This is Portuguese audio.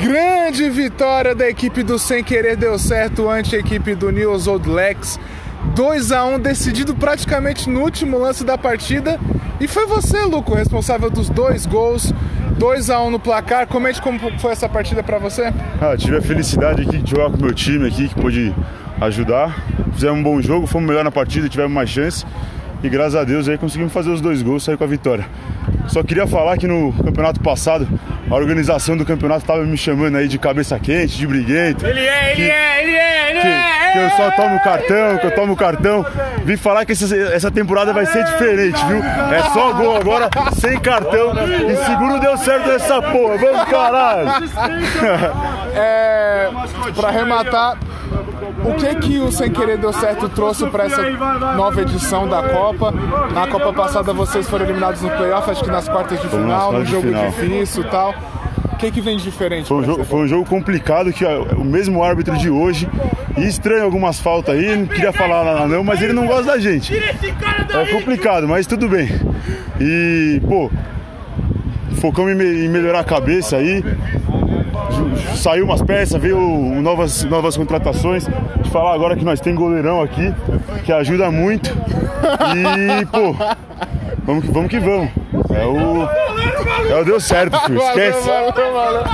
Grande vitória da equipe do Sem Querer deu certo ante a equipe do News Old Lex. 2 a 1 decidido praticamente no último lance da partida. E foi você, Luco, responsável dos dois gols. 2 a 1 no placar. Comente como foi essa partida para você. Ah, tive a felicidade aqui de jogar com o meu time aqui, que pôde ajudar. Fizemos um bom jogo, fomos melhor na partida, tivemos mais chance. E graças a Deus aí conseguimos fazer os dois gols, sair com a vitória. Só queria falar que no campeonato passado, a organização do campeonato estava me chamando aí de cabeça quente, de briguento. Ele é, ele é, ele é, ele que, é! Que eu só tomo cartão, que eu tomo cartão. Vim falar que essa, essa temporada vai ser diferente, viu? É só gol agora, sem cartão. E seguro deu certo nessa porra. Vamos, caralho! É, para arrematar, o que que o Sem Querer Deu Certo trouxe para essa nova edição da Copa? Na Copa passada vocês foram eliminados no playoff, acho que nas quartas de Fomos final, de jogo final. difícil e tal. O que que vem de diferente? Foi um, jogo, foi um jogo complicado que ó, o mesmo árbitro de hoje e estranho algumas faltas aí, não queria falar nada não, mas ele não gosta da gente. É complicado, mas tudo bem. E, pô, focamos em, me- em melhorar a cabeça aí. Saiu umas peças, veio novas, novas contratações. De falar agora que nós tem goleirão aqui, que ajuda muito. E, pô, vamos que vamos. Que vamos. É o. É o deu certo, filho. Esquece. Valeu, valeu, valeu.